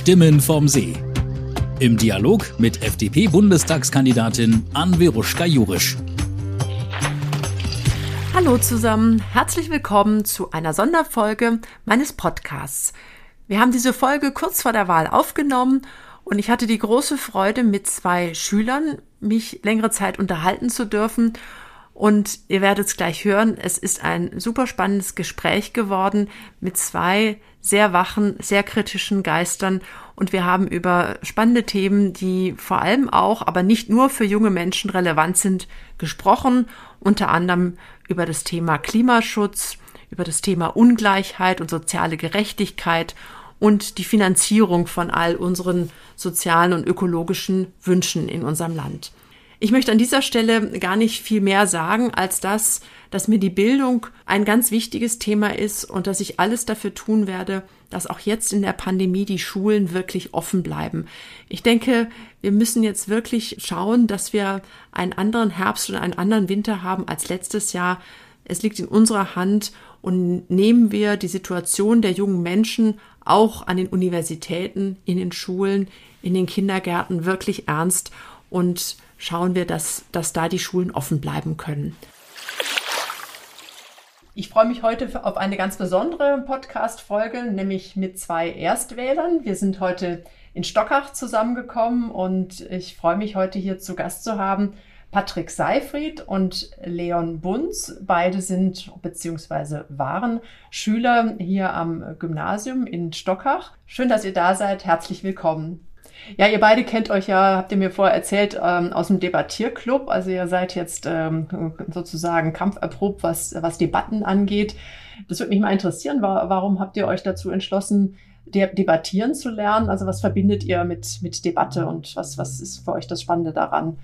Stimmen vom See. Im Dialog mit FDP-Bundestagskandidatin Anveruschka Jurisch. Hallo zusammen, herzlich willkommen zu einer Sonderfolge meines Podcasts. Wir haben diese Folge kurz vor der Wahl aufgenommen und ich hatte die große Freude, mit zwei Schülern mich längere Zeit unterhalten zu dürfen. Und ihr werdet es gleich hören, es ist ein super spannendes Gespräch geworden mit zwei sehr wachen, sehr kritischen Geistern. Und wir haben über spannende Themen, die vor allem auch, aber nicht nur für junge Menschen relevant sind, gesprochen. Unter anderem über das Thema Klimaschutz, über das Thema Ungleichheit und soziale Gerechtigkeit und die Finanzierung von all unseren sozialen und ökologischen Wünschen in unserem Land. Ich möchte an dieser Stelle gar nicht viel mehr sagen, als das, dass mir die Bildung ein ganz wichtiges Thema ist und dass ich alles dafür tun werde, dass auch jetzt in der Pandemie die Schulen wirklich offen bleiben. Ich denke, wir müssen jetzt wirklich schauen, dass wir einen anderen Herbst und einen anderen Winter haben als letztes Jahr. Es liegt in unserer Hand und nehmen wir die Situation der jungen Menschen auch an den Universitäten, in den Schulen, in den Kindergärten wirklich ernst und schauen wir, dass, dass da die Schulen offen bleiben können. Ich freue mich heute auf eine ganz besondere Podcast-Folge, nämlich mit zwei Erstwählern. Wir sind heute in Stockach zusammengekommen und ich freue mich heute hier zu Gast zu haben Patrick Seifried und Leon Bunz. Beide sind bzw. waren Schüler hier am Gymnasium in Stockach. Schön, dass ihr da seid. Herzlich willkommen. Ja, ihr beide kennt euch ja, habt ihr mir vorher erzählt, ähm, aus dem Debattierclub. Also ihr seid jetzt ähm, sozusagen kampferprobt, was, was Debatten angeht. Das würde mich mal interessieren. War, warum habt ihr euch dazu entschlossen, de debattieren zu lernen? Also was verbindet ihr mit, mit Debatte und was, was ist für euch das Spannende daran?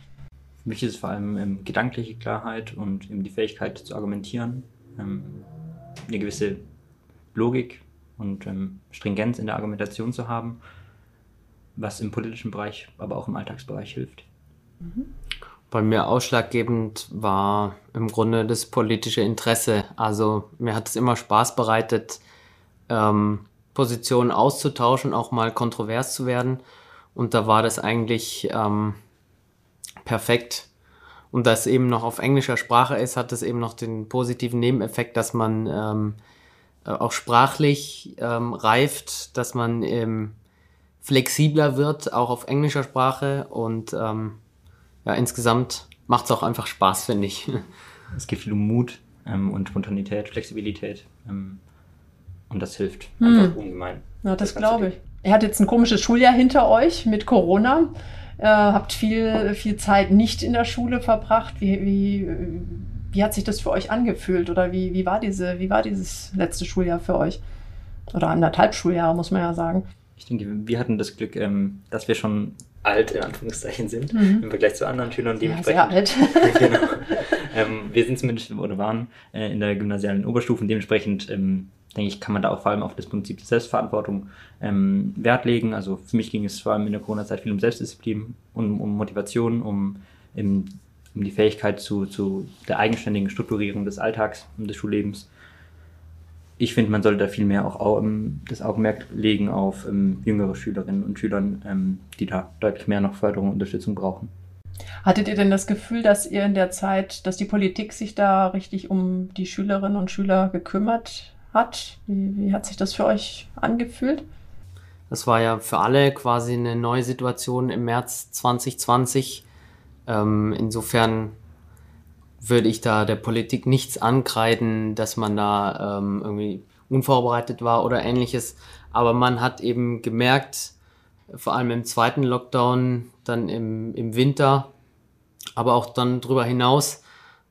Für mich ist es vor allem ähm, gedankliche Klarheit und eben die Fähigkeit zu argumentieren, ähm, eine gewisse Logik und ähm, Stringenz in der Argumentation zu haben was im politischen Bereich, aber auch im Alltagsbereich hilft. Mhm. Bei mir ausschlaggebend war im Grunde das politische Interesse. Also mir hat es immer Spaß bereitet, ähm, Positionen auszutauschen, auch mal kontrovers zu werden. Und da war das eigentlich ähm, perfekt. Und da es eben noch auf englischer Sprache ist, hat es eben noch den positiven Nebeneffekt, dass man ähm, äh, auch sprachlich ähm, reift, dass man ähm, flexibler wird, auch auf englischer Sprache und ähm, ja, insgesamt macht es auch einfach Spaß, finde ich. Es geht viel um Mut ähm, und Spontanität, Flexibilität ähm, und das hilft hm. einfach ungemein. Ja, das, das glaube ich. Ihr hattet jetzt ein komisches Schuljahr hinter euch mit Corona. Äh, habt viel, viel Zeit nicht in der Schule verbracht. Wie, wie, wie hat sich das für euch angefühlt oder wie, wie, war diese, wie war dieses letzte Schuljahr für euch? Oder anderthalb Schuljahre, muss man ja sagen ich denke, wir hatten das Glück, ähm, dass wir schon alt in Anführungszeichen sind mhm. im Vergleich zu anderen Schülern dementsprechend. Ja, alt. genau. ähm, wir sind zumindest oder waren äh, in der gymnasialen Oberstufe und dementsprechend ähm, denke ich, kann man da auch vor allem auf das Prinzip der Selbstverantwortung ähm, Wert legen. Also für mich ging es vor allem in der Corona-Zeit viel um Selbstdisziplin, um, um Motivation, um, um die Fähigkeit zu, zu der eigenständigen Strukturierung des Alltags und des Schullebens ich finde, man sollte da viel mehr auch um, ähm, das Augenmerk legen auf um, ähm, jüngere Schülerinnen und Schülern, ähm, die da deutlich mehr noch Förderung und Unterstützung brauchen. Hattet ihr denn das Gefühl, dass ihr in der Zeit, dass die Politik sich da richtig um die Schülerinnen und Schüler gekümmert hat? Wie, wie hat sich das für euch angefühlt? Das war ja für alle quasi eine neue Situation im März 2020. Ähm, insofern würde ich da der Politik nichts ankreiden, dass man da ähm, irgendwie unvorbereitet war oder ähnliches. Aber man hat eben gemerkt, vor allem im zweiten Lockdown, dann im, im Winter, aber auch dann darüber hinaus,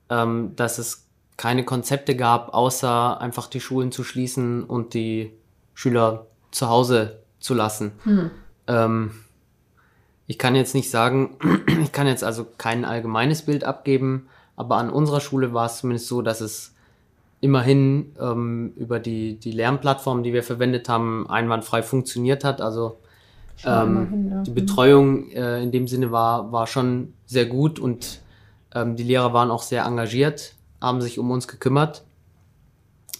ähm, dass es keine Konzepte gab, außer einfach die Schulen zu schließen und die Schüler zu Hause zu lassen. Mhm. Ähm, ich kann jetzt nicht sagen, ich kann jetzt also kein allgemeines Bild abgeben, aber an unserer Schule war es zumindest so, dass es immerhin ähm, über die, die Lernplattform, die wir verwendet haben, einwandfrei funktioniert hat. Also ähm, ja. die mhm. Betreuung äh, in dem Sinne war, war schon sehr gut und ähm, die Lehrer waren auch sehr engagiert, haben sich um uns gekümmert.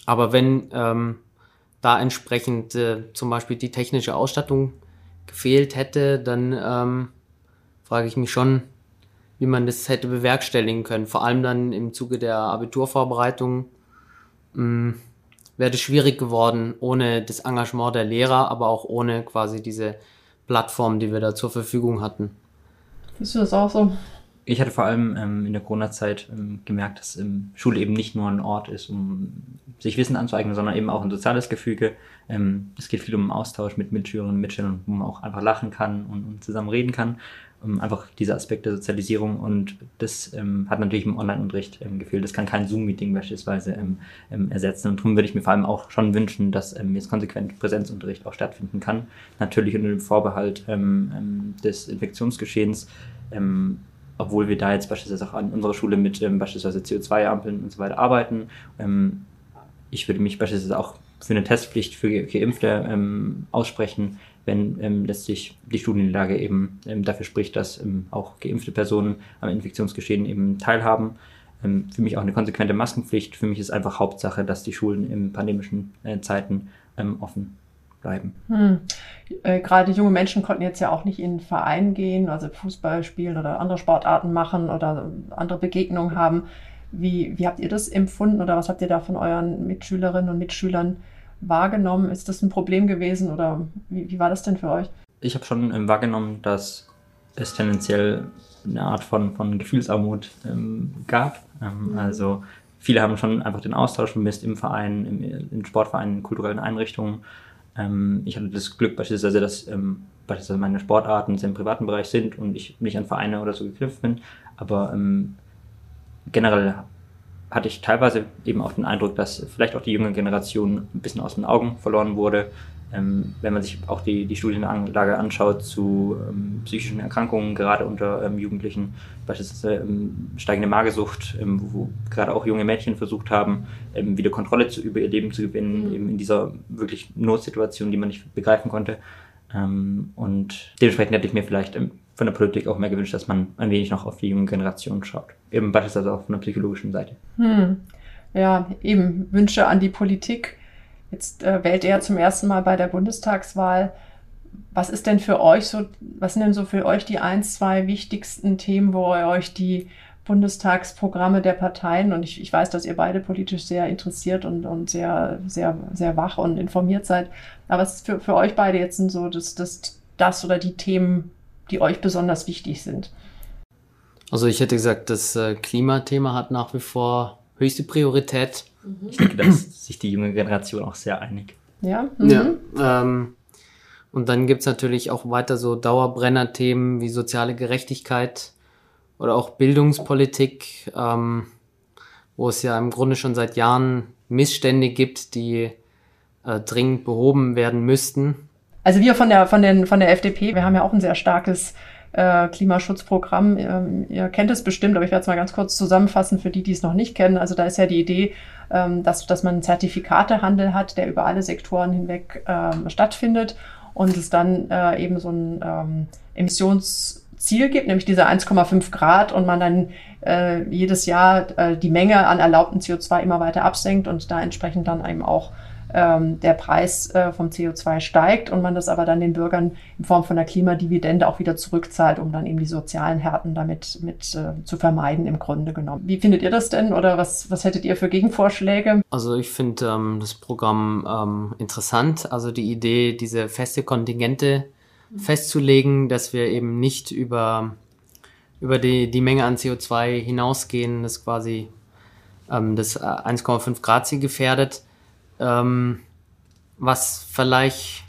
Aber wenn ähm, da entsprechend äh, zum Beispiel die technische Ausstattung gefehlt hätte, dann ähm, frage ich mich schon, wie man das hätte bewerkstelligen können. Vor allem dann im Zuge der Abiturvorbereitung mm, wäre es schwierig geworden, ohne das Engagement der Lehrer, aber auch ohne quasi diese Plattform, die wir da zur Verfügung hatten. Siehst du das auch so? Ich hatte vor allem ähm, in der Corona-Zeit ähm, gemerkt, dass ähm, Schule eben nicht nur ein Ort ist, um sich Wissen anzueignen, sondern eben auch ein soziales Gefüge. Ähm, es geht viel um Austausch mit Mitschülerinnen und Mitschülern, wo man auch einfach lachen kann und, und zusammen reden kann. Um einfach diese Aspekte der Sozialisierung und das ähm, hat natürlich im Online-Unterricht ähm, gefehlt. Das kann kein Zoom-Meeting beispielsweise ähm, ähm, ersetzen. Und darum würde ich mir vor allem auch schon wünschen, dass ähm, jetzt konsequent Präsenzunterricht auch stattfinden kann. Natürlich unter dem Vorbehalt ähm, ähm, des Infektionsgeschehens. Ähm, obwohl wir da jetzt beispielsweise auch an unserer Schule mit ähm, beispielsweise CO2-Ampeln und so weiter arbeiten. Ähm, ich würde mich beispielsweise auch für eine Testpflicht für Geimpfte ähm, aussprechen, wenn ähm, letztlich die Studienlage eben ähm, dafür spricht, dass ähm, auch geimpfte Personen am Infektionsgeschehen eben teilhaben. Ähm, für mich auch eine konsequente Maskenpflicht. Für mich ist einfach Hauptsache, dass die Schulen in pandemischen äh, Zeiten ähm, offen bleiben. Hm. Äh, Gerade junge Menschen konnten jetzt ja auch nicht in einen Verein gehen, also Fußball spielen oder andere Sportarten machen oder andere Begegnungen haben. Wie, wie habt ihr das empfunden oder was habt ihr da von euren Mitschülerinnen und Mitschülern wahrgenommen? Ist das ein Problem gewesen oder wie, wie war das denn für euch? Ich habe schon ähm, wahrgenommen, dass es tendenziell eine Art von, von Gefühlsarmut ähm, gab. Ähm, Mhm. Also viele haben schon einfach den Austausch vermisst im Verein, im, in Sportvereinen, in kulturellen Einrichtungen. Ähm, ich hatte das Glück beispielsweise, dass ähm, beispielsweise meine Sportarten im privaten Bereich sind und ich nicht an Vereine oder so geknüpft bin. Aber ähm, generell hatte ich teilweise eben auch den Eindruck, dass vielleicht auch die junge Generation ein bisschen aus den Augen verloren wurde. Ähm, wenn man sich auch die, die Studienlage anschaut zu ähm, psychischen Erkrankungen, gerade unter ähm, Jugendlichen, beispielsweise ähm, steigende Magersucht, ähm, wo, gerade auch junge Mädchen versucht haben, ähm, wieder Kontrolle zu, über ihr Leben zu gewinnen, Mhm. eben in dieser wirklich Notsituation, die man nicht begreifen konnte. Und dementsprechend hätte ich mir vielleicht von der Politik auch mehr gewünscht, dass man ein wenig noch auf die junge Generation schaut. Eben beispielsweise auch von der psychologischen Seite. Hm. Ja, eben Wünsche an die Politik. Jetzt äh, wählt ja zum ersten Mal bei der Bundestagswahl. Was ist denn für euch so, was sind denn so für euch die ein, zwei wichtigsten Themen, wo ihr euch die Bundestagsprogramme der Parteien und ich, ich weiß, dass ihr beide politisch sehr interessiert und, und sehr, sehr, sehr wach und informiert seid. Aber was ist für, für euch beide jetzt so das, das, das oder die Themen, die euch besonders wichtig sind? Also ich hätte gesagt, das äh, Klimathema hat nach wie vor höchste Priorität. Ich denke, da ist sich die junge Generation auch sehr einig. Ja? Ja. Mhm. Ähm, und dann gibt's natürlich auch weiter so Dauerbrenner-Themen wie soziale Gerechtigkeit oder auch Bildungspolitik, ähm, wo es ja im Grunde schon seit Jahren Missstände gibt, die äh, dringend behoben werden müssten. Also wir von der, von, den, von der FDP, wir haben ja auch ein sehr starkes äh, Klimaschutzprogramm. Ähm, ihr kennt es bestimmt, aber ich werde es mal ganz kurz zusammenfassen für die, die es noch nicht kennen. Also da ist ja die Idee, ähm, dass, dass man einen Zertifikatehandel hat, der über alle Sektoren hinweg ähm, stattfindet und es dann äh, eben so ein ähm, Emissionsziel gibt, nämlich diese 1,5 Grad und man dann äh, jedes Jahr äh, die Menge an erlaubten CO2 immer weiter absenkt und da entsprechend dann eben auch ähm, der Preis äh, vom CO2 steigt und man das aber dann den Bürgern in Form von einer Klimadividende auch wieder zurückzahlt, um dann eben die sozialen Härten damit mit, äh, zu vermeiden im Grunde genommen. Wie findet ihr das denn oder was, was hättet ihr für Gegenvorschläge? Also ich finde ähm, das Programm ähm, interessant. Also die Idee, diese feste Kontingente festzulegen, dass wir eben nicht über, über die, die Menge an CO2 hinausgehen, das quasi ähm, das äh, 1,5 Grad Ziel gefährdet. Ähm, was vielleicht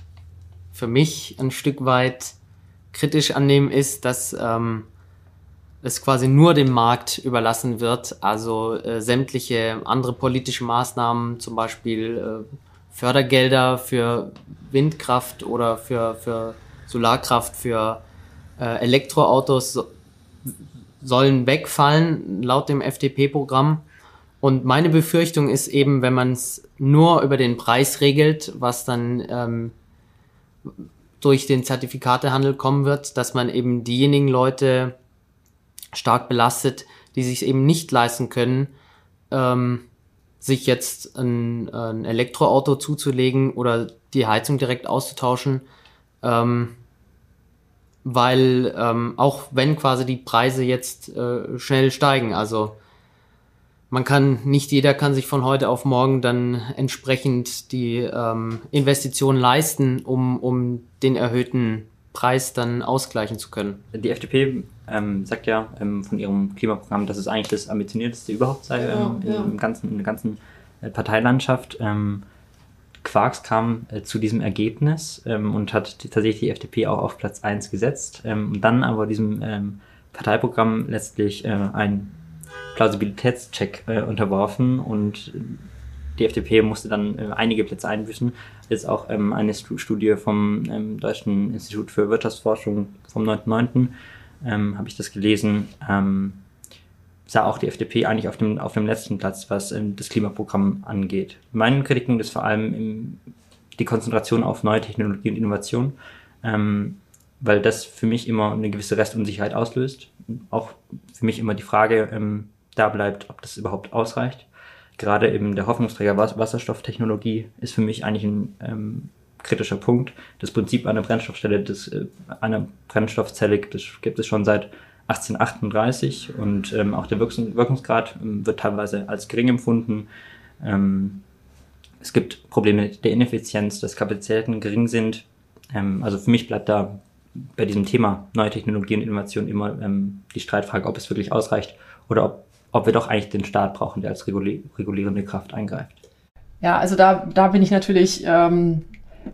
für mich ein Stück weit kritisch annehmen ist, dass ähm, es quasi nur dem Markt überlassen wird. Also äh, sämtliche andere politische Maßnahmen, zum Beispiel äh, Fördergelder für Windkraft oder für, für Solarkraft für äh, Elektroautos so, sollen wegfallen, laut dem FDP-Programm. Und meine Befürchtung ist eben, wenn man es nur über den Preis regelt, was dann ähm, durch den Zertifikatehandel kommen wird, dass man eben diejenigen Leute stark belastet, die sich eben nicht leisten können, ähm, sich jetzt ein, ein Elektroauto zuzulegen oder die Heizung direkt auszutauschen, ähm, weil ähm, auch wenn quasi die Preise jetzt äh, schnell steigen, also man kann, nicht jeder kann sich von heute auf morgen dann entsprechend die ähm, Investitionen leisten, um, um den erhöhten Preis dann ausgleichen zu können. Die FDP ähm, sagt ja ähm, von ihrem Klimaprogramm, dass es eigentlich das ambitionierteste überhaupt sei ähm, ja, ja. Im ganzen, in der ganzen äh, Parteilandschaft. Ähm, Quarks kam äh, zu diesem Ergebnis ähm, und hat die, tatsächlich die FDP auch auf Platz 1 gesetzt. Ähm, dann aber diesem ähm, Parteiprogramm letztlich äh, ein Plausibilitätscheck äh, unterworfen und die FDP musste dann äh, einige Plätze einbüßen. Jetzt auch ähm, eine Studie vom ähm, Deutschen Institut für Wirtschaftsforschung vom 9.9. Ähm, habe ich das gelesen sah auch die FDP eigentlich auf dem, auf dem letzten Platz, was ähm, das Klimaprogramm angeht. Mein Kritikpunkt ist vor allem im, die Konzentration auf neue Technologie und Innovation, ähm, weil das für mich immer eine gewisse Restunsicherheit auslöst. Auch für mich immer die Frage ähm, da bleibt, ob das überhaupt ausreicht. Gerade eben der Hoffnungsträger Wasserstofftechnologie ist für mich eigentlich ein ähm, kritischer Punkt. Das Prinzip einer Brennstoffstelle, das, äh, einer Brennstoffzelle, das gibt es schon seit 1838 und ähm, auch der Wirkungsgrad ähm, wird teilweise als gering empfunden. Ähm, es gibt Probleme der Ineffizienz, dass Kapazitäten gering sind. Ähm, also für mich bleibt da bei diesem Thema neue Technologien und Innovation immer ähm, die Streitfrage, ob es wirklich ausreicht oder ob, ob wir doch eigentlich den Staat brauchen, der als regulierende Kraft eingreift. Ja, also da, da bin ich natürlich ähm,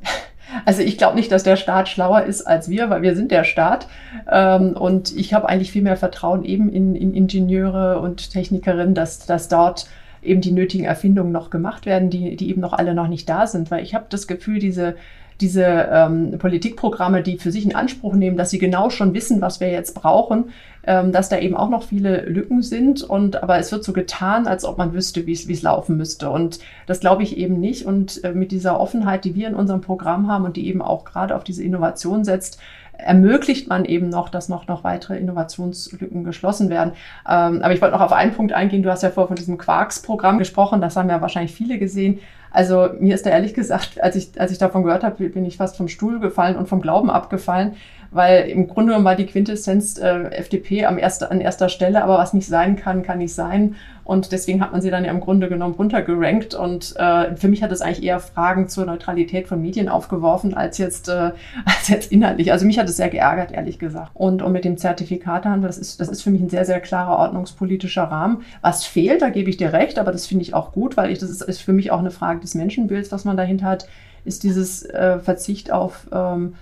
also ich glaube nicht, dass der Staat schlauer ist als wir, weil wir sind der Staat. Ähm, und ich habe eigentlich viel mehr Vertrauen eben in, in Ingenieure und Technikerinnen, dass, dass dort eben die nötigen Erfindungen noch gemacht werden, die, die eben noch alle noch nicht da sind. Weil ich habe das Gefühl, diese diese ähm, Politikprogramme, die für sich in Anspruch nehmen, dass sie genau schon wissen, was wir jetzt brauchen, ähm, dass da eben auch noch viele Lücken sind. Und aber es wird so getan, als ob man wüsste, wie es laufen müsste. Und das glaube ich eben nicht. Und äh, mit dieser Offenheit, die wir in unserem Programm haben und die eben auch gerade auf diese Innovation setzt, ermöglicht man eben noch, dass noch, noch weitere Innovationslücken geschlossen werden. Ähm, aber ich wollte noch auf einen Punkt eingehen. Du hast ja vorher von diesem Quarks-Programm gesprochen. Das haben ja wahrscheinlich viele gesehen. Also mir ist da ehrlich gesagt, als ich, als ich davon gehört habe, bin ich fast vom Stuhl gefallen und vom Glauben abgefallen, weil im Grunde genommen war die Quintessenz äh, FDP am erster, an erster Stelle, aber was nicht sein kann, kann nicht sein. Und deswegen hat man sie dann ja im Grunde genommen runtergerankt. Und äh, für mich hat es eigentlich eher Fragen zur Neutralität von Medien aufgeworfen, als jetzt, äh, als jetzt inhaltlich. Also mich hat es sehr geärgert, ehrlich gesagt. Und, und mit dem Zertifikatehandel, das ist, das ist für mich ein sehr, sehr klarer ordnungspolitischer Rahmen. Was fehlt, da gebe ich dir recht, aber das finde ich auch gut, weil ich, das ist, ist für mich auch eine Frage des Menschenbilds, was man dahinter hat, ist dieses äh, Verzicht auf ähm,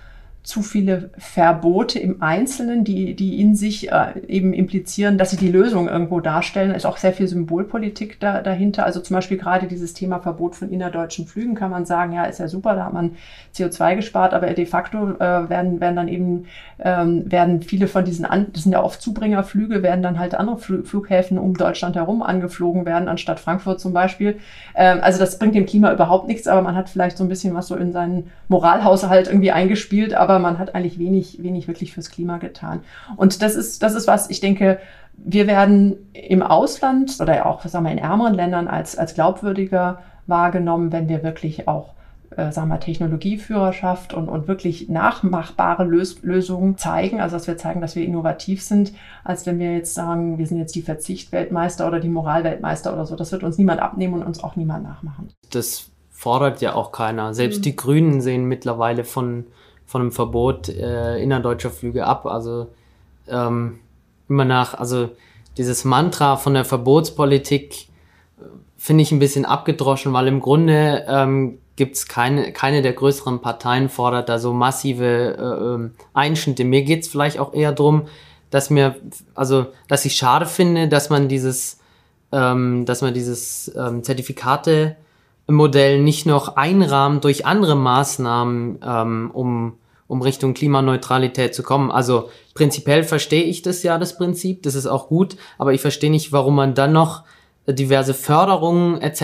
zu viele Verbote im Einzelnen, die, die in sich äh, eben implizieren, dass sie die Lösung irgendwo darstellen. Ist auch sehr viel Symbolpolitik da, dahinter. Also zum Beispiel gerade dieses Thema Verbot von innerdeutschen Flügen kann man sagen, ja, ist ja super, da hat man CO2 gespart, aber de facto äh, werden, werden dann eben, ähm, werden viele von diesen, an, das sind ja oft Zubringerflüge, werden dann halt andere Fl Flughäfen um Deutschland herum angeflogen werden, anstatt Frankfurt zum Beispiel. Ähm, also das bringt dem Klima überhaupt nichts, aber man hat vielleicht so ein bisschen was so in seinen Moralhaushalt irgendwie eingespielt, aber aber man hat eigentlich wenig, wenig wirklich fürs Klima getan. Und das ist, das ist was, ich denke, wir werden im Ausland oder auch, sagen wir, in ärmeren Ländern als, als glaubwürdiger wahrgenommen, wenn wir wirklich auch äh, sagen wir, Technologieführerschaft und, und wirklich nachmachbare Lös Lösungen zeigen, also dass wir zeigen, dass wir innovativ sind, als wenn wir jetzt sagen, wir sind jetzt die Verzichtweltmeister oder die Moralweltmeister oder so. Das wird uns niemand abnehmen und uns auch niemand nachmachen. Das fordert ja auch keiner. Selbst mhm. die Grünen sehen mittlerweile von von einem Verbot äh, innerdeutscher Flüge ab. Also ähm, immer nach, also dieses Mantra von der Verbotspolitik äh, finde ich ein bisschen abgedroschen, weil im Grunde ähm, gibt es keine, keine der größeren Parteien fordert da so massive äh, ähm, Einschnitte. Mir geht es vielleicht auch eher drum, dass mir, also, dass ich schade finde, dass man dieses, ähm, dass man dieses ähm, Zertifikate Modell nicht noch einrahmt durch andere Maßnahmen, ähm, um um Richtung Klimaneutralität zu kommen. Also prinzipiell verstehe ich das ja, das Prinzip, das ist auch gut, aber ich verstehe nicht, warum man dann noch diverse Förderungen etc.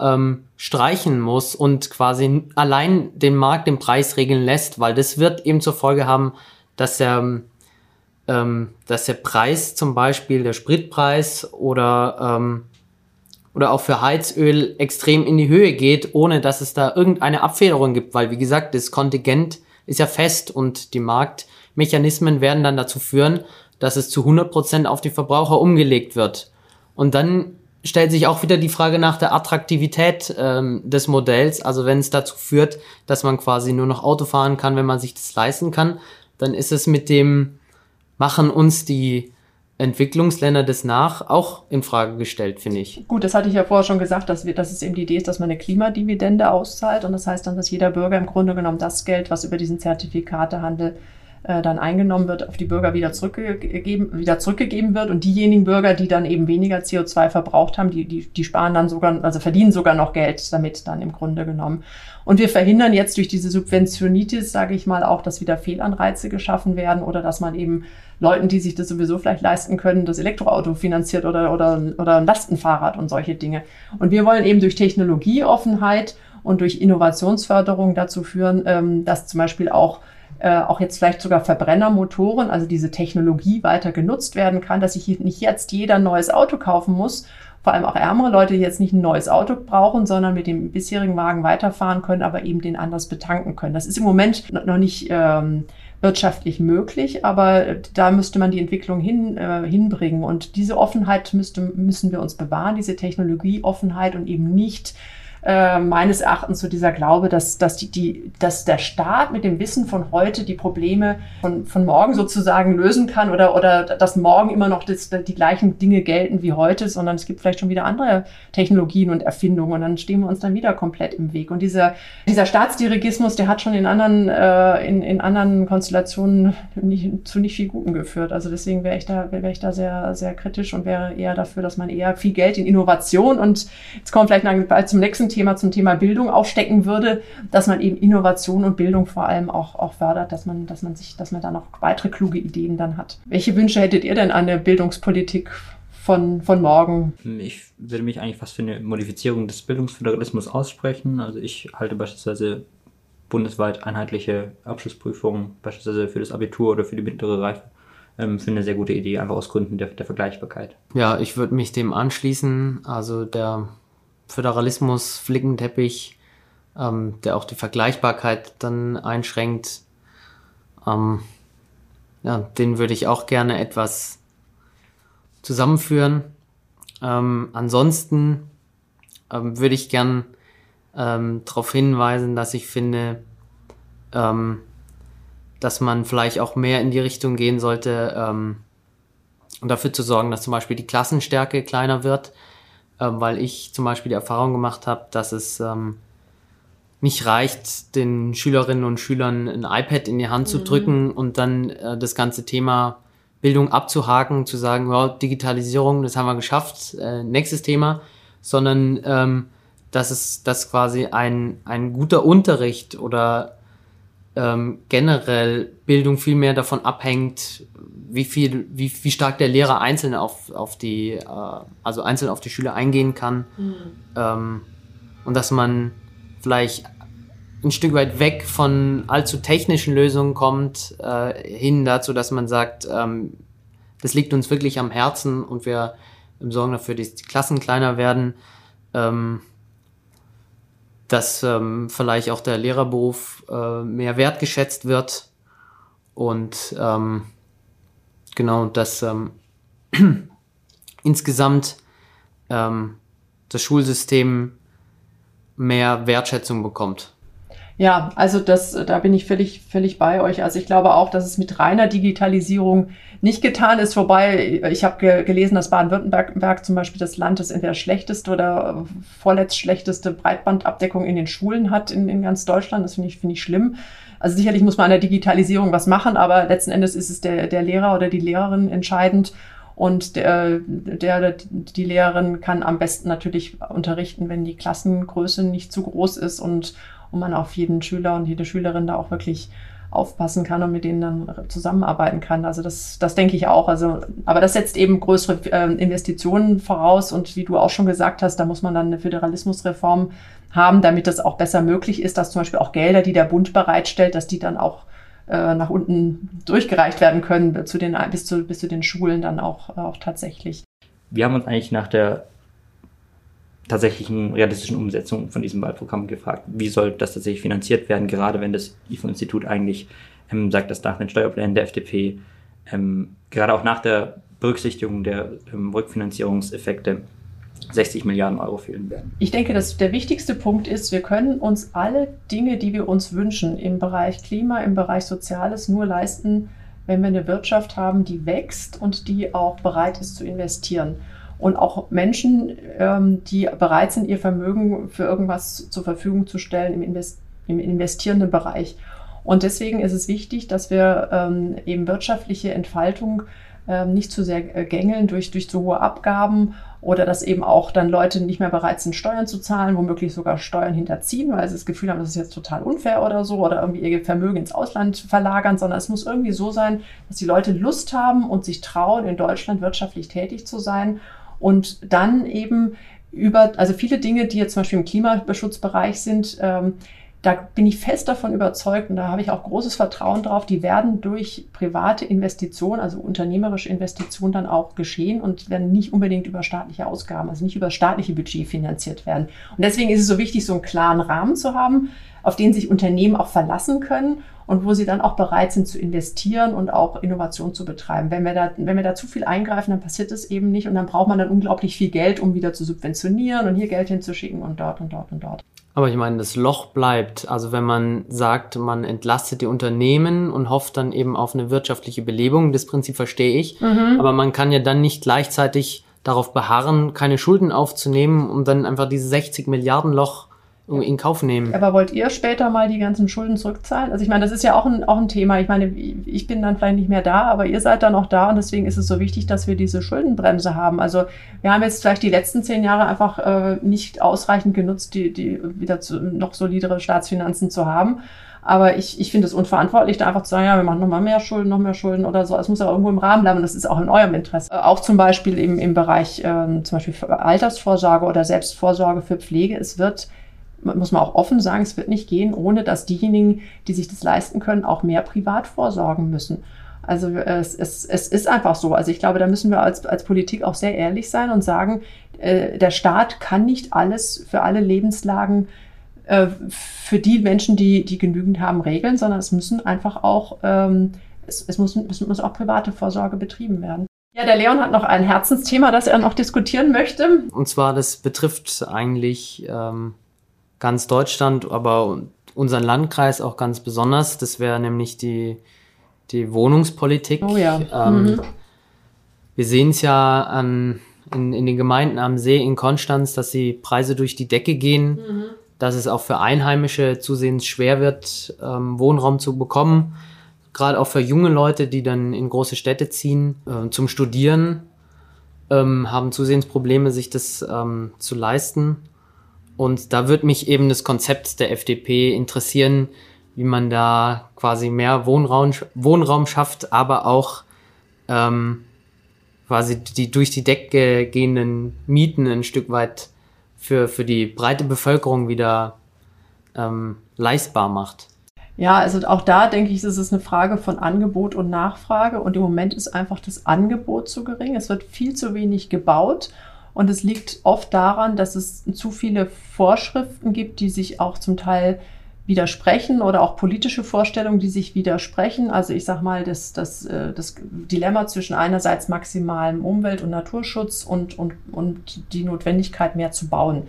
Ähm, streichen muss und quasi allein den Markt den Preis regeln lässt, weil das wird eben zur Folge haben, dass der, ähm, dass der Preis zum Beispiel, der Spritpreis oder, ähm, oder auch für Heizöl extrem in die Höhe geht, ohne dass es da irgendeine Abfederung gibt, weil wie gesagt, das Kontingent ist ja fest und die Marktmechanismen werden dann dazu führen, dass es zu 100 Prozent auf die Verbraucher umgelegt wird. Und dann stellt sich auch wieder die Frage nach der Attraktivität ähm, des Modells. Also wenn es dazu führt, dass man quasi nur noch Auto fahren kann, wenn man sich das leisten kann, dann ist es mit dem machen uns die Entwicklungsländer das nach auch in Frage gestellt, finde ich. Gut, das hatte ich ja vorher schon gesagt, dass, wir, dass es eben die Idee ist, dass man eine Klimadividende auszahlt und das heißt dann, dass jeder Bürger im Grunde genommen das Geld, was über diesen Zertifikatehandel äh, dann eingenommen wird, auf die Bürger wieder zurückgegeben, wieder zurückgegeben wird. Und diejenigen Bürger, die dann eben weniger CO2 verbraucht haben, die, die, die sparen dann sogar, also verdienen sogar noch Geld damit dann im Grunde genommen. Und wir verhindern jetzt durch diese Subventionitis, sage ich mal, auch, dass wieder Fehlanreize geschaffen werden oder dass man eben Leuten, die sich das sowieso vielleicht leisten können, das Elektroauto finanziert oder, oder, oder ein Lastenfahrrad und solche Dinge. Und wir wollen eben durch Technologieoffenheit und durch Innovationsförderung dazu führen, ähm, dass zum Beispiel auch äh, auch jetzt vielleicht sogar Verbrennermotoren, also diese Technologie weiter genutzt werden kann, dass sich nicht jetzt jeder ein neues Auto kaufen muss, vor allem auch ärmere Leute, die jetzt nicht ein neues Auto brauchen, sondern mit dem bisherigen Wagen weiterfahren können, aber eben den anders betanken können. Das ist im Moment noch nicht ähm, wirtschaftlich möglich, aber da müsste man die Entwicklung hin, äh, hinbringen. Und diese Offenheit müsste, müssen wir uns bewahren, diese Technologieoffenheit und eben nicht äh, meines Erachtens so dieser Glaube, dass, dass, die, die, dass der Staat mit dem Wissen von heute die Probleme von, von morgen sozusagen lösen kann oder, oder dass morgen immer noch das, die gleichen Dinge gelten wie heute, sondern es gibt vielleicht schon wieder andere Technologien und Erfindungen und dann stehen wir uns dann wieder komplett im Weg. Und dieser, dieser Staatsdirigismus, der hat schon in anderen, äh, in, in anderen Konstellationen nicht, zu nicht viel Guten geführt. Also deswegen wäre ich da, wäre ich da sehr, sehr kritisch und wäre eher dafür, dass man eher viel Geld in Innovation und jetzt wir vielleicht bald zum nächsten Thema zum Thema Bildung aufstecken würde, dass man eben Innovation und Bildung vor allem auch, auch fördert, dass man, dass man sich, dass man da noch weitere kluge Ideen dann hat. Welche Wünsche hättet ihr denn an der Bildungspolitik von, von morgen? Ich würde mich eigentlich fast für eine Modifizierung des Bildungsföderalismus aussprechen. Also ich halte beispielsweise bundesweit einheitliche Abschlussprüfungen, beispielsweise für das Abitur oder für die mittlere Reife, ähm, für eine sehr gute Idee, einfach aus Gründen der, der Vergleichbarkeit. Ja, ich würde mich dem anschließen. Also der Föderalismus, Flickenteppich, ähm, der auch die Vergleichbarkeit dann einschränkt. Ähm, ja, den würde ich auch gerne etwas zusammenführen. Ähm, ansonsten ähm, würde ich gern ähm, darauf hinweisen, dass ich finde, ähm, dass man vielleicht auch mehr in die Richtung gehen sollte, um dafür zu sorgen, dass zum Beispiel die Klassenstärke kleiner wird äh, weil ich zum Beispiel die Erfahrung gemacht habe, dass es ähm, nicht reicht, den Schülerinnen und Schülern ein iPad in die Hand zu mhm. drücken und dann äh, das ganze Thema Bildung abzuhaken, zu sagen, ja, Digitalisierung, das haben wir geschafft, äh, nächstes Thema, sondern ähm, dass es dass quasi ein, ein guter Unterricht oder ähm, generell Bildung viel mehr davon abhängt, wie viel, wie, wie stark der Lehrer einzeln auf, auf die, äh, also einzeln auf die Schüler eingehen kann. Mhm. Ähm, und dass man vielleicht ein Stück weit weg von allzu technischen Lösungen kommt, äh, hin dazu, dass man sagt, ähm, das liegt uns wirklich am Herzen und wir sorgen dafür, dass die Klassen kleiner werden. Ähm, dass ähm, vielleicht auch der Lehrerberuf äh, mehr wertgeschätzt wird und ähm, genau, dass ähm, insgesamt ähm, das Schulsystem mehr Wertschätzung bekommt. Ja, also das, da bin ich völlig, völlig bei euch. Also ich glaube auch, dass es mit reiner Digitalisierung nicht getan ist. Wobei ich habe ge gelesen, dass Baden-Württemberg zum Beispiel das Land, das entweder schlechteste oder vorletzt schlechteste Breitbandabdeckung in den Schulen hat in, in ganz Deutschland. Das finde ich, finde ich schlimm. Also sicherlich muss man an der Digitalisierung was machen, aber letzten Endes ist es der, der Lehrer oder die Lehrerin entscheidend. Und der, der, die Lehrerin kann am besten natürlich unterrichten, wenn die Klassengröße nicht zu groß ist und, und man auf jeden Schüler und jede Schülerin da auch wirklich aufpassen kann und mit denen dann zusammenarbeiten kann. Also das, das denke ich auch. Also, aber das setzt eben größere äh, Investitionen voraus und wie du auch schon gesagt hast, da muss man dann eine Föderalismusreform haben, damit das auch besser möglich ist, dass zum Beispiel auch Gelder, die der Bund bereitstellt, dass die dann auch äh, nach unten durchgereicht werden können zu den bis zu bis zu den Schulen dann auch auch tatsächlich. Wir haben uns eigentlich nach der tatsächlichen realistischen Umsetzung von diesem Wahlprogramm gefragt. Wie soll das tatsächlich finanziert werden, gerade wenn das IFO-Institut eigentlich ähm, sagt, dass nach den Steuerplänen der FDP ähm, gerade auch nach der Berücksichtigung der ähm, Rückfinanzierungseffekte 60 Milliarden Euro fehlen werden. Ich denke, dass der wichtigste Punkt ist, wir können uns alle Dinge, die wir uns wünschen, im Bereich Klima, im Bereich Soziales nur leisten, wenn wir eine Wirtschaft haben, die wächst und die auch bereit ist zu investieren und auch Menschen, ähm, die bereit sind, ihr Vermögen für irgendwas zur Verfügung zu stellen im, Invest im investierenden Bereich. Und deswegen ist es wichtig, dass wir ähm, eben wirtschaftliche Entfaltung ähm, nicht zu sehr äh, gängeln durch, durch zu hohe Abgaben oder dass eben auch dann Leute nicht mehr bereit sind, Steuern zu zahlen, womöglich sogar Steuern hinterziehen, weil sie das Gefühl haben, das ist jetzt total unfair oder so oder irgendwie ihr Vermögen ins Ausland verlagern, sondern es muss irgendwie so sein, dass die Leute Lust haben und sich trauen, in Deutschland wirtschaftlich tätig zu sein und dann eben über, also viele Dinge, die jetzt zum Beispiel im Klimaschutzbereich sind, ähm, da bin ich fest davon überzeugt und da habe ich auch großes Vertrauen drauf, die werden durch private Investitionen, also unternehmerische Investitionen dann auch geschehen und werden nicht unbedingt über staatliche Ausgaben, also nicht über staatliche Budget finanziert werden. Und deswegen ist es so wichtig, so einen klaren Rahmen zu haben, auf den sich Unternehmen auch verlassen können und wo sie dann auch bereit sind zu investieren und auch Innovation zu betreiben. Wenn wir da, wenn wir da zu viel eingreifen, dann passiert das eben nicht und dann braucht man dann unglaublich viel Geld, um wieder zu subventionieren und hier Geld hinzuschicken und dort und dort und dort. Aber ich meine, das Loch bleibt. Also wenn man sagt, man entlastet die Unternehmen und hofft dann eben auf eine wirtschaftliche Belebung, das Prinzip verstehe ich. Mhm. Aber man kann ja dann nicht gleichzeitig darauf beharren, keine Schulden aufzunehmen, um dann einfach dieses 60 Milliarden Loch in Kauf nehmen. Aber wollt ihr später mal die ganzen Schulden zurückzahlen? Also ich meine, das ist ja auch ein, auch ein Thema. Ich meine, ich bin dann vielleicht nicht mehr da, aber ihr seid dann auch da und deswegen ist es so wichtig, dass wir diese Schuldenbremse haben. Also wir haben jetzt vielleicht die letzten zehn Jahre einfach äh, nicht ausreichend genutzt, die, die wieder zu, noch solidere Staatsfinanzen zu haben. Aber ich, ich finde es unverantwortlich, da einfach zu sagen, ja, wir machen noch mal mehr Schulden, noch mehr Schulden oder so. Es muss ja irgendwo im Rahmen bleiben und das ist auch in eurem Interesse. Äh, auch zum Beispiel im, im Bereich ähm, zum Beispiel Altersvorsorge oder Selbstvorsorge für Pflege. Es wird muss man auch offen sagen, es wird nicht gehen, ohne dass diejenigen, die sich das leisten können, auch mehr privat vorsorgen müssen. Also es, es, es ist einfach so. Also ich glaube, da müssen wir als, als Politik auch sehr ehrlich sein und sagen, äh, der Staat kann nicht alles für alle Lebenslagen äh, für die Menschen, die, die genügend haben, regeln, sondern es müssen einfach auch, ähm, es, es, muss, es muss auch private Vorsorge betrieben werden. Ja, der Leon hat noch ein Herzensthema, das er noch diskutieren möchte. Und zwar, das betrifft eigentlich ähm, ganz Deutschland, aber unseren Landkreis auch ganz besonders. Das wäre nämlich die, die Wohnungspolitik. Oh ja. Ähm, mhm. Wir sehen es ja an, in, in den Gemeinden am See in Konstanz, dass die Preise durch die Decke gehen, mhm. dass es auch für Einheimische zusehends schwer wird, ähm, Wohnraum zu bekommen. Gerade auch für junge Leute, die dann in große Städte ziehen äh, zum Studieren, ähm, haben zusehends Probleme, sich das ähm, zu leisten. Und da würde mich eben das Konzept der FDP interessieren, wie man da quasi mehr Wohnraum, Wohnraum schafft, aber auch ähm, quasi die durch die Decke gehenden Mieten ein Stück weit für, für die breite Bevölkerung wieder ähm, leistbar macht. Ja, also auch da denke ich, ist es eine Frage von Angebot und Nachfrage. Und im Moment ist einfach das Angebot zu gering. Es wird viel zu wenig gebaut. Und es liegt oft daran, dass es zu viele Vorschriften gibt, die sich auch zum Teil widersprechen oder auch politische Vorstellungen, die sich widersprechen. Also ich sage mal, das, das, äh, das Dilemma zwischen einerseits maximalem Umwelt- und Naturschutz und, und, und die Notwendigkeit, mehr zu bauen.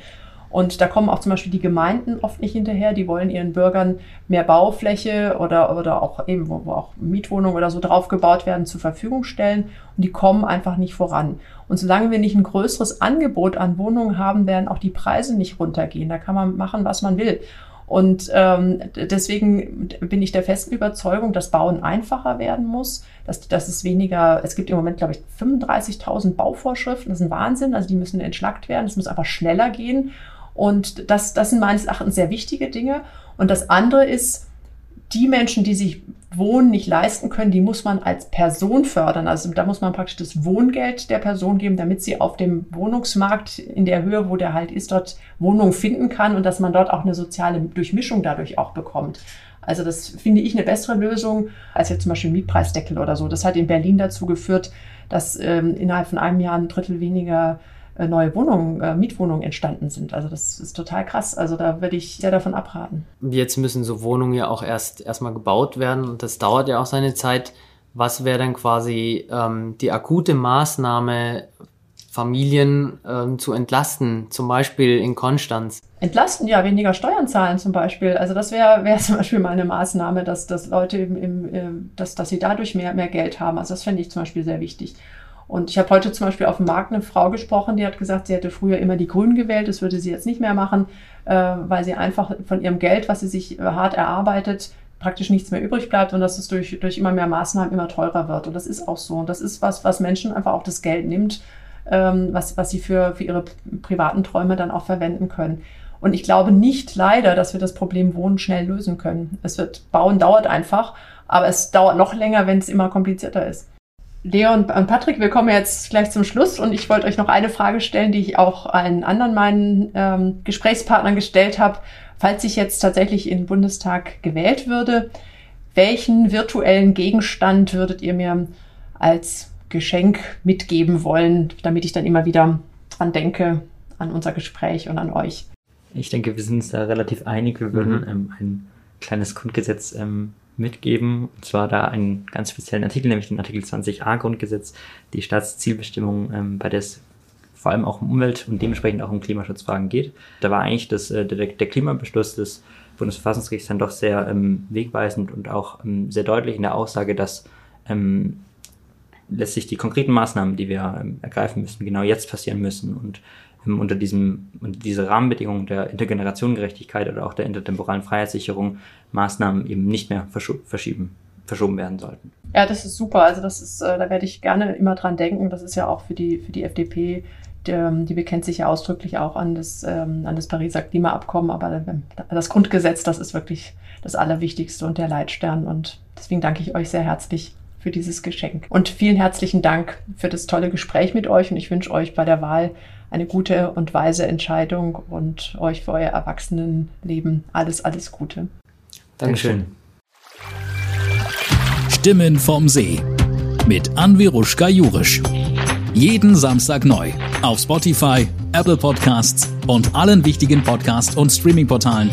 Und da kommen auch zum Beispiel die Gemeinden oft nicht hinterher. Die wollen ihren Bürgern mehr Baufläche oder, oder auch eben, wo, wo auch Mietwohnungen oder so draufgebaut werden, zur Verfügung stellen. Und die kommen einfach nicht voran. Und solange wir nicht ein größeres Angebot an Wohnungen haben, werden auch die Preise nicht runtergehen. Da kann man machen, was man will. Und ähm, deswegen bin ich der festen Überzeugung, dass Bauen einfacher werden muss, dass, dass es weniger, es gibt im Moment, glaube ich, 35.000 Bauvorschriften, das ist ein Wahnsinn, also die müssen entschlackt werden, es muss einfach schneller gehen. Und das, das sind meines Erachtens sehr wichtige Dinge. Und das andere ist, die Menschen, die sich Wohnen nicht leisten können, die muss man als Person fördern. Also da muss man praktisch das Wohngeld der Person geben, damit sie auf dem Wohnungsmarkt in der Höhe, wo der halt ist, dort Wohnung finden kann und dass man dort auch eine soziale Durchmischung dadurch auch bekommt. Also das finde ich eine bessere Lösung als jetzt zum Beispiel Mietpreisdeckel oder so. Das hat in Berlin dazu geführt, dass ähm, innerhalb von einem Jahr ein Drittel weniger neue Wohnungen, äh, Mietwohnungen entstanden sind. Also das ist total krass. Also da würde ich sehr davon abraten. Jetzt müssen so Wohnungen ja auch erst erstmal gebaut werden und das dauert ja auch seine Zeit. Was wäre dann quasi ähm, die akute Maßnahme, Familien ähm, zu entlasten, zum Beispiel in Konstanz? Entlasten, ja, weniger Steuern zahlen zum Beispiel. Also das wäre wär zum Beispiel mal eine Maßnahme, dass, dass Leute im, im, äh, dass, dass sie dadurch mehr, mehr Geld haben. Also das fände ich zum Beispiel sehr wichtig. Und ich habe heute zum Beispiel auf dem Markt eine Frau gesprochen, die hat gesagt, sie hätte früher immer die Grünen gewählt, das würde sie jetzt nicht mehr machen, äh, weil sie einfach von ihrem Geld, was sie sich äh, hart erarbeitet, praktisch nichts mehr übrig bleibt und dass es durch, durch immer mehr Maßnahmen immer teurer wird. Und das ist auch so. Und das ist was, was Menschen einfach auch das Geld nimmt, ähm, was, was sie für, für ihre privaten Träume dann auch verwenden können. Und ich glaube nicht leider, dass wir das Problem Wohnen schnell lösen können. Es wird, Bauen dauert einfach, aber es dauert noch länger, wenn es immer komplizierter ist. Leon und Patrick, wir kommen jetzt gleich zum Schluss und ich wollte euch noch eine Frage stellen, die ich auch allen anderen meinen ähm, Gesprächspartnern gestellt habe. Falls ich jetzt tatsächlich in den Bundestag gewählt würde, welchen virtuellen Gegenstand würdet ihr mir als Geschenk mitgeben wollen, damit ich dann immer wieder dran denke, an unser Gespräch und an euch? Ich denke, wir sind uns da relativ einig. Wir würden mhm. ähm, ein kleines Grundgesetz ähm, mitgeben. Und zwar da einen ganz speziellen Artikel, nämlich den Artikel 20a Grundgesetz, die Staatszielbestimmung, ähm, bei der es vor allem auch um Umwelt und dementsprechend auch um Klimaschutzfragen geht. Da war eigentlich das, äh, der, der Klimabeschluss des Bundesverfassungsgerichts dann doch sehr ähm, wegweisend und auch ähm, sehr deutlich in der Aussage, dass ähm, letztlich die konkreten Maßnahmen, die wir ähm, ergreifen müssen, genau jetzt passieren müssen und unter diesem, unter diese Rahmenbedingungen der Intergenerationengerechtigkeit oder auch der intertemporalen Freiheitssicherung Maßnahmen eben nicht mehr verschieben, verschoben werden sollten. Ja, das ist super. Also das ist, äh, da werde ich gerne immer dran denken. Das ist ja auch für die, für die FDP ähm, die bekennt sich ja ausdrücklich auch an das, ähm, an das Pariser Klimaabkommen, aber das Grundgesetz, das ist wirklich das Allerwichtigste und der Leitstern. Und deswegen danke ich euch sehr herzlich für dieses Geschenk. Und vielen herzlichen Dank für das tolle Gespräch mit euch und ich wünsche euch bei der Wahl eine gute und weise Entscheidung und euch für euer Erwachsenenleben alles, alles Gute. Dankeschön. Stimmen vom See mit Anviruschka Jurisch. Jeden Samstag neu auf Spotify, Apple Podcasts und allen wichtigen Podcast- und Streaming-Portalen.